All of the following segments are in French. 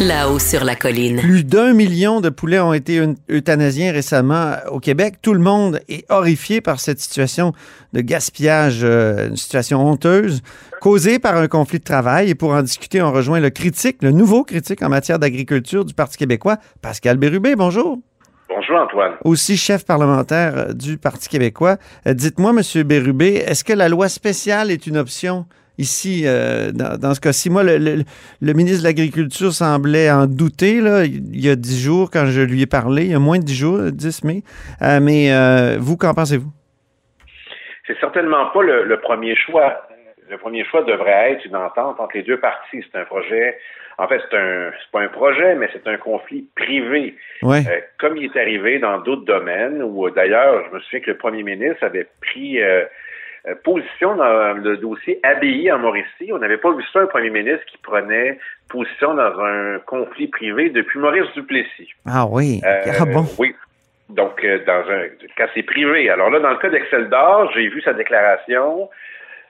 là-haut sur la colline. Plus d'un million de poulets ont été euthanasiés récemment au Québec. Tout le monde est horrifié par cette situation de gaspillage, euh, une situation honteuse causée par un conflit de travail. Et pour en discuter, on rejoint le critique, le nouveau critique en matière d'agriculture du Parti québécois, Pascal Bérubé. Bonjour. Bonjour Antoine. Aussi chef parlementaire euh, du Parti québécois. Euh, dites-moi, Monsieur Bérubé, est-ce que la loi spéciale est une option ici, euh, dans, ce cas-ci? Moi, le, ministre de l'Agriculture semblait en douter là, il y a dix jours quand je lui ai parlé, il y a moins de dix jours, 10 mai. mais vous, qu'en pensez-vous? C'est certainement pas le, premier choix. Le premier choix devrait être une entente entre les deux parties. C'est un projet en fait, c'est un c'est pas un projet, mais c'est un conflit privé. Euh, comme il est arrivé dans d'autres domaines, où d'ailleurs, je me souviens que le premier ministre avait pris euh, euh, position dans le dossier ABI en Mauricie. On n'avait pas vu ça, un premier ministre qui prenait position dans un conflit privé depuis Maurice Duplessis. Ah oui. ah bon? Oui. Donc, dans un cas c'est privé. Alors là, dans le cas d'Excel d'Or, j'ai vu sa déclaration.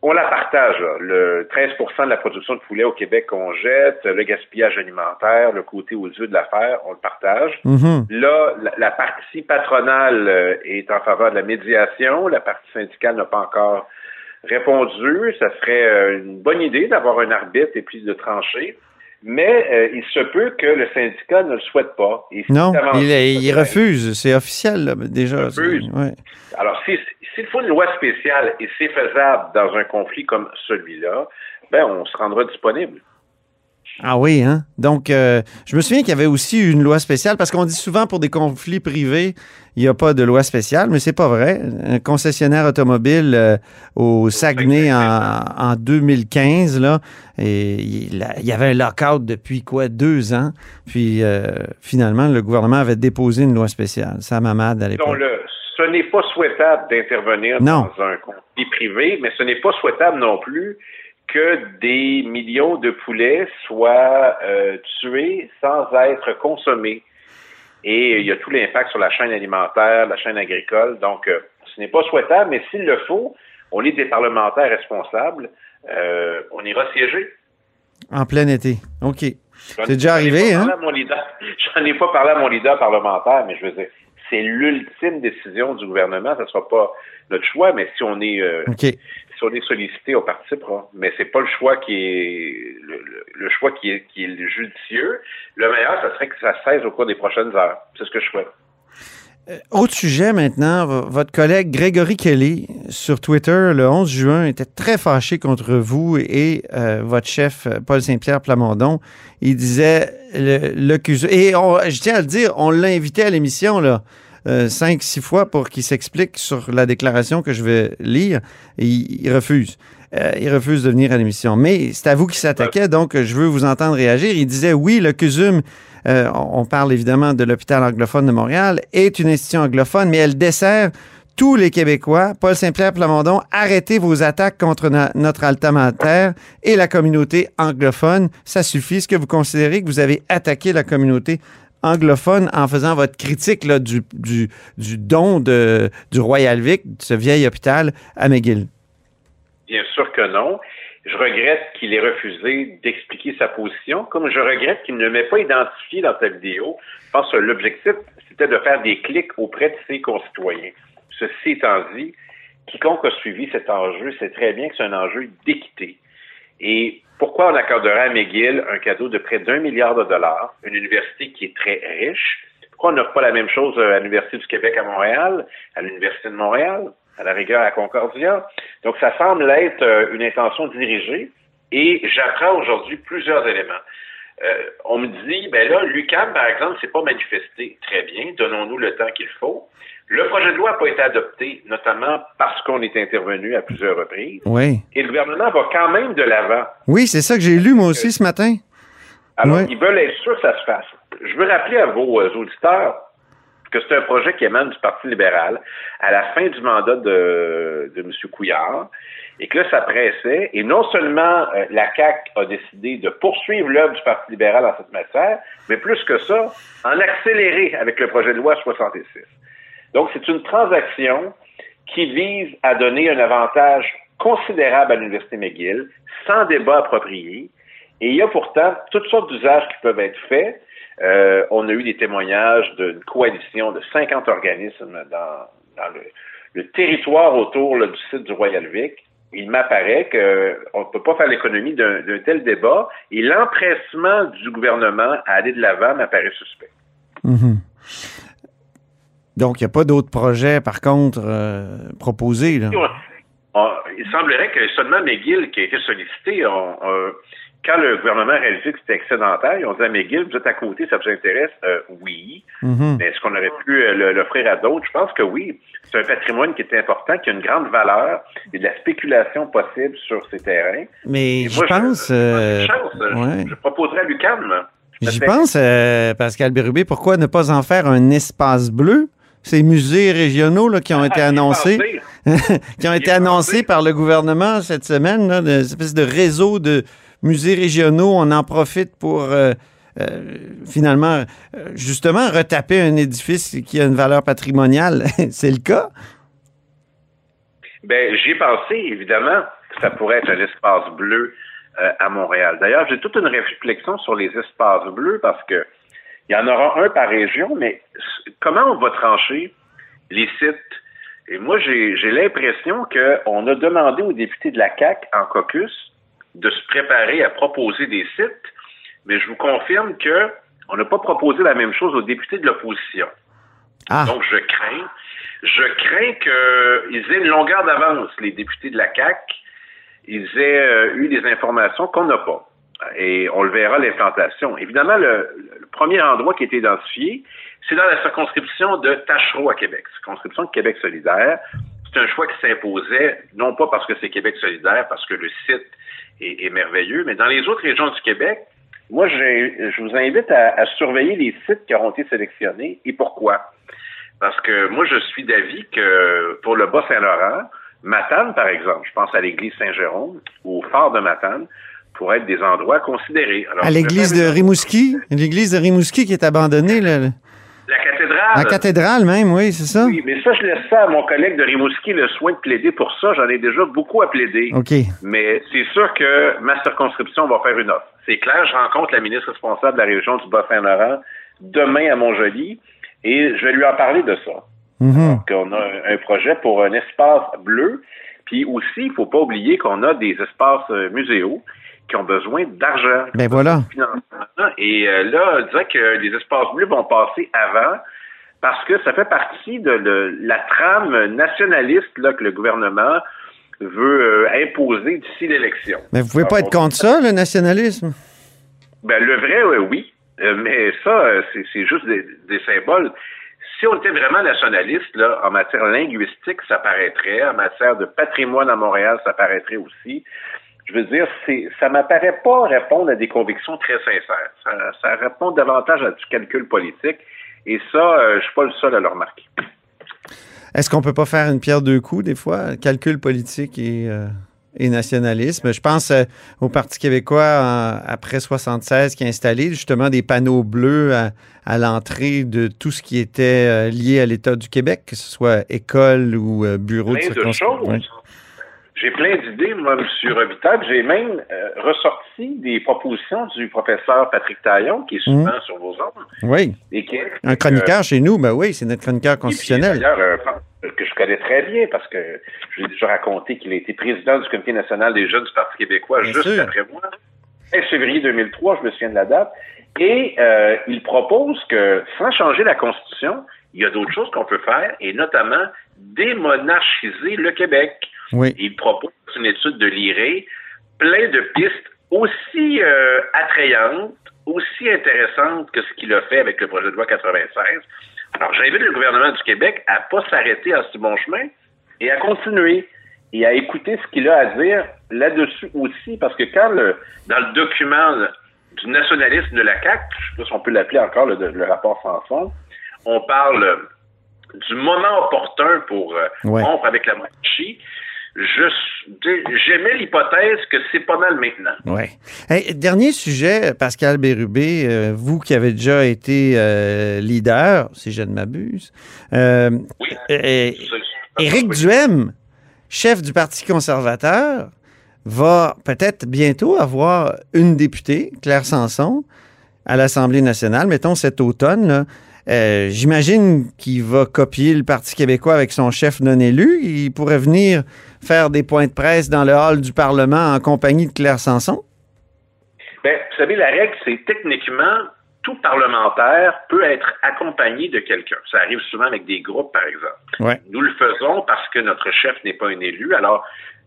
On la partage. Le 13% de la production de poulet au Québec qu'on jette, le gaspillage alimentaire, le côté odieux de l'affaire, on le partage. Mm-hmm. Là, la, partie patronale euh, est en faveur de la médiation. La partie syndicale n'a pas encore répondu. Ça serait euh, une bonne idée d'avoir un arbitre et puis de trancher. Mais euh, il se peut que le syndicat ne le souhaite pas. non, il, refuse. C'est officiel déjà. refuse. Alors, si, s'il faut une loi spéciale et c'est faisable dans un conflit comme celui-là, ben on se rendra disponible. Ah oui, hein? Donc, euh, je me souviens qu'il y avait aussi une loi spéciale, parce qu'on dit souvent pour des conflits privés, il n'y a pas de loi spéciale, mais c'est pas vrai. Un concessionnaire automobile euh, au Saguenay en, 2015, là, et il, y avait un lockout depuis quoi, deux ans. Puis, euh, finalement, le gouvernement avait déposé une loi spéciale. Ça m'a à l'époque ce n'est pas souhaitable d'intervenir dans un conflit privé, mais ce n'est pas souhaitable non plus que des millions de poulets soient euh, tués sans être consommés. Et il y a tout l'impact sur la chaîne alimentaire, la chaîne agricole. Donc, euh, ce n'est pas souhaitable, mais s'il le faut, on est des parlementaires responsables, euh, on ira siéger. En plein été. OK. C'est déjà arrivé, hein? J'en ai pas parlé à mon leader parlementaire, mais je veux dire, c'est l'ultime décision du gouvernement. Ce ne sera pas notre choix, mais si on est euh, si on est sollicité, on participera. Mais c'est pas le choix qui est le, choix qui est judicieux. Le meilleur, ce serait que ça cesse au cours des prochaines heures. C'est ce que je souhaite. Euh, autre sujet maintenant, votre collègue Grégory Kelly sur Twitter le 11 juin était très fâché contre vous et euh, votre chef Paul Saint-Pierre Plamondon. Il disait le, et je tiens à le dire, on l'a invité à l'émission là. Euh, cinq, six fois pour qu'il s'explique sur la déclaration que je vais lire. Et il, refuse. il refuse de venir à l'émission. Mais c'est à vous qui s'attaquait, donc je veux vous entendre réagir. Il disait oui, le CUSUM euh, on parle évidemment de l'hôpital anglophone de Montréal, est une institution anglophone, mais elle dessert tous les Québécois. Paul Saint-Pierre Plamondon, arrêtez vos attaques contre notre altamentaire et la communauté anglophone. Ça suffit. Est-ce que vous considérez que vous avez attaqué la communauté anglophone en faisant votre critique du, don du Royal Vic, de ce vieil hôpital à McGill? Bien sûr que non. Je regrette qu'il ait refusé d'expliquer sa position, comme je regrette qu'il ne m'ait pas identifié dans sa vidéo. Je pense que l'objectif, c'était de faire des clics auprès de ses concitoyens. Ceci étant dit, quiconque a suivi cet enjeu sait très bien que c'est un enjeu d'équité. Et pourquoi on accorderait à McGill un cadeau de près d'un milliard de dollars, une université qui est très riche? Pourquoi on n'offre pas la même chose à l'Université du Québec à Montréal, à l'Université de Montréal? à la rigueur à Concordia? Donc, ça semble être euh, une intention dirigée et j'apprends aujourd'hui plusieurs éléments. Euh, on me dit, ben là, l'UCAM, par exemple, s'est pas manifesté. Très bien, donnons-nous le temps qu'il faut. Le projet de loi n'a pas été adopté, notamment parce qu'on est intervenu à plusieurs reprises. Oui. Et le gouvernement va quand même de l'avant. Oui, c'est ça que j'ai lu moi aussi ce matin. Alors, ils veulent être sûrs que ça se fasse. Je veux rappeler à vos euh, auditeurs que c'est un projet qui émane du Parti libéral à la fin du mandat de, de M. Couillard, et que là, ça pressait. Et non seulement euh, la CAQ a décidé de poursuivre l'œuvre du Parti libéral en cette matière, mais plus que ça, en accélérer avec le projet de loi 66. Donc, c'est une transaction qui vise à donner un avantage considérable à l'Université McGill, sans débat approprié. Et il y a pourtant toutes sortes d'usages qui peuvent être faits. Euh, on a eu des témoignages d'une coalition de 50 organismes dans, le, territoire autour du site du Royal Vic. Il m'apparaît qu'on ne peut pas faire l'économie d'un tel débat et l'empressement du gouvernement à aller de l'avant m'apparaît suspect. Mm-hmm. Donc, il n'y a pas d'autres projets, par contre, euh, proposés. Là. il semblerait que seulement McGill, qui a été sollicité, quand le gouvernement a réalisé que c'était excédentaire, ils ont dit à McGill, vous êtes à côté, ça vous intéresse? Euh, oui. Mm-hmm. Mais est-ce qu'on aurait pu euh, l'offrir à d'autres? Je pense que oui. C'est un patrimoine qui est important, qui a une grande valeur et de la spéculation possible sur ces terrains. Mais je pense... Je, je, proposerais à l'UQAM. J'y pense, Pascal Bérubé, pourquoi ne pas en faire un espace bleu? Ces musées régionaux là, qui ont été ah, annoncés, qui ont été annoncés par le gouvernement cette semaine, là, une espèce de réseau de musées régionaux. On en profite pour euh, euh, finalement, euh, justement, retaper un édifice qui a une valeur patrimoniale. C'est le cas? Ben, j'y ai pensé, évidemment, que ça pourrait être un espace bleu à Montréal. D'ailleurs, j'ai toute une réflexion sur les espaces bleus parce que il y en aura un par région, mais comment on va trancher les sites? Et moi, j'ai l'impression qu'on a demandé aux députés de la CAC en caucus de se préparer à proposer des sites, mais je vous confirme que on n'a pas proposé la même chose aux députés de l'opposition. Ah. Donc, je crains, je crains qu'ils aient une longueur d'avance, les députés de la CAC. Ils aient euh, eu des informations qu'on n'a pas et on le verra l'implantation. Évidemment, le, premier endroit qui est identifié, c'est dans la circonscription de Tachereau à Québec, circonscription de Québec solidaire. C'est un choix qui s'imposait, non pas parce que c'est Québec solidaire, parce que le site est, merveilleux, mais dans les autres régions du Québec, moi, je vous invite à, surveiller les sites qui auront été sélectionnés et pourquoi. Parce que moi, je suis d'avis que pour le Bas-Saint-Laurent, Matane, par exemple, je pense à l'église Saint-Jérôme ou au phare de Matane, pour être des endroits considérés. à l'église de Rimouski, l'église de Rimouski qui est abandonnée. Là. La cathédrale. La cathédrale même, oui, c'est ça? Oui, mais ça, je laisse ça à mon collègue de Rimouski le soin de plaider pour ça. J'en ai déjà beaucoup à plaider. OK. Mais c'est sûr que ma circonscription va faire une offre. C'est clair, je rencontre la ministre responsable de la région du Bas-Saint-Laurent demain à Montjoly et je vais lui en parler de ça. Donc, on a un projet pour un espace bleu. Puis aussi, il ne faut pas oublier qu'on a des espaces euh, muséaux qui ont besoin d'argent. Ben voilà. Et euh, là, on dirait que les espaces bleus vont passer avant parce que ça fait partie de la trame nationaliste là, que le gouvernement veut euh, imposer d'ici l'élection. Mais vous pouvez pas être contre ça, le nationalisme? Ben, le vrai, oui. Euh, mais ça, c'est juste des, des, symboles. Si on était vraiment nationaliste, là, en matière linguistique, ça paraîtrait. En matière de patrimoine à Montréal, ça paraîtrait aussi je veux dire, c'est, ça m'apparaît pas répondre à des convictions très sincères. Ça, répond davantage à du calcul politique. Et ça, euh, je suis pas le seul à le remarquer. Est-ce qu'on peut pas faire une pierre deux coups, des fois? Calcul politique et, euh, nationalisme. Je pense euh, au Parti québécois après 76 qui a installé justement des panneaux bleus à, l'entrée de tout ce qui était lié à l'État du Québec, que ce soit école ou bureau de circonscription. J'ai plein d'idées, moi, M. Robitaille. J'ai même euh, ressorti des propositions du professeur Patrick Taillon, qui est souvent mmh. sur vos ordres. Oui. Un chroniqueur chez nous, ben oui, c'est notre chroniqueur constitutionnel. D'ailleurs, euh, que je connais très bien, parce que je l'ai déjà raconté qu'il a été président du Comité national des jeunes du Parti québécois juste après moi. 15 février 2003, je me souviens de la date. Et euh, il propose que, sans changer la Constitution, il y a d'autres choses qu'on peut faire, et notamment démonarchiser le Québec. Il propose une étude de l'IRE, plein de pistes aussi euh, attrayantes, aussi intéressantes que ce qu'il a fait avec le projet de loi 96. Alors, j'invite le gouvernement du Québec à pas s'arrêter à ce bon chemin et à continuer et à écouter ce qu'il a à dire là-dessus aussi, parce que quand le, dans le document du nationalisme de la CAQ, je sais pas si on peut l'appeler encore le, le rapport sans fond, on parle du moment opportun pour euh, rompre avec la monarchie. J'aimais l'hypothèse que c'est pas mal maintenant. Oui. dernier sujet, Pascal Bérubé, euh, vous qui avez déjà été euh, leader, si je ne m'abuse. oui. Éric Duhem, chef du Parti conservateur, va peut-être bientôt avoir une députée, Claire Sanson, à l'Assemblée nationale, mettons cet automne. Là. Euh, j'imagine qu'il va copier le Parti québécois avec son chef non élu. Il pourrait venir faire des points de presse dans le hall du Parlement en compagnie de Claire Sanson. Bien, vous savez, la règle, c'est techniquement, tout parlementaire peut être accompagné de quelqu'un. Ça arrive souvent avec des groupes, par exemple. Nous le faisons parce que notre chef n'est pas un élu. Alors,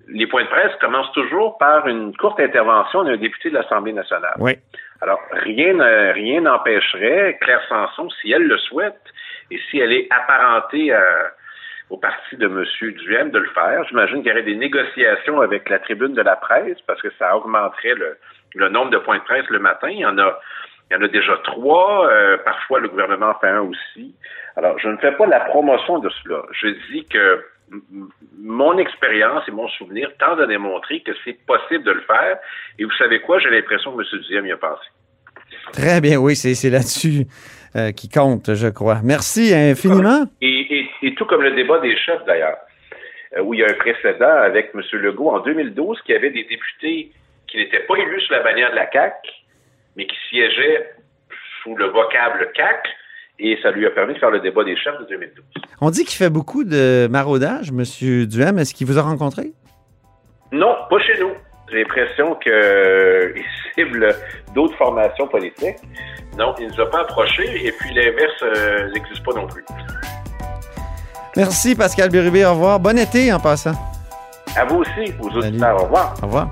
les points de presse commencent toujours par une courte intervention d'un député de l'Assemblée nationale. Oui. Alors, rien rien n'empêcherait Claire Sanson, si elle le souhaite, et si elle est apparentée au parti de M. Duhem de le faire. J'imagine qu'il y aurait des négociations avec la tribune de la presse parce que ça augmenterait le, nombre de points de presse le matin. Il y en a, il y en a déjà trois. Euh, parfois, le gouvernement en fait un aussi. Alors, je ne fais pas la promotion de cela. Je dis que mon expérience et mon souvenir tendent à démontrer que c'est possible de le faire. Et vous savez quoi? J'ai l'impression que M. Duhem y a pensé. Très bien, oui, c'est là-dessus euh, qui compte, je crois. Merci infiniment. Et, tout comme le débat des chefs, d'ailleurs, euh, où il y a un précédent avec M. Legault en 2012 qui avait des députés qui n'étaient pas élus sous la bannière de la CAQ, mais qui siégeaient sous le vocable CAQ et ça lui a permis de faire le débat des chefs de 2012. On dit qu'il fait beaucoup de maraudage, M. Duhem. Est-ce qu'il vous a rencontré? Non, pas chez nous. J'ai l'impression qu'il euh, cible d'autres formations politiques. Non, il ne nous a pas approchés et puis l'inverse euh, n'existe pas non plus. Merci Pascal Bérubé. Au revoir. Bon été en passant. À vous aussi, aux auditeurs. Au revoir. Au revoir.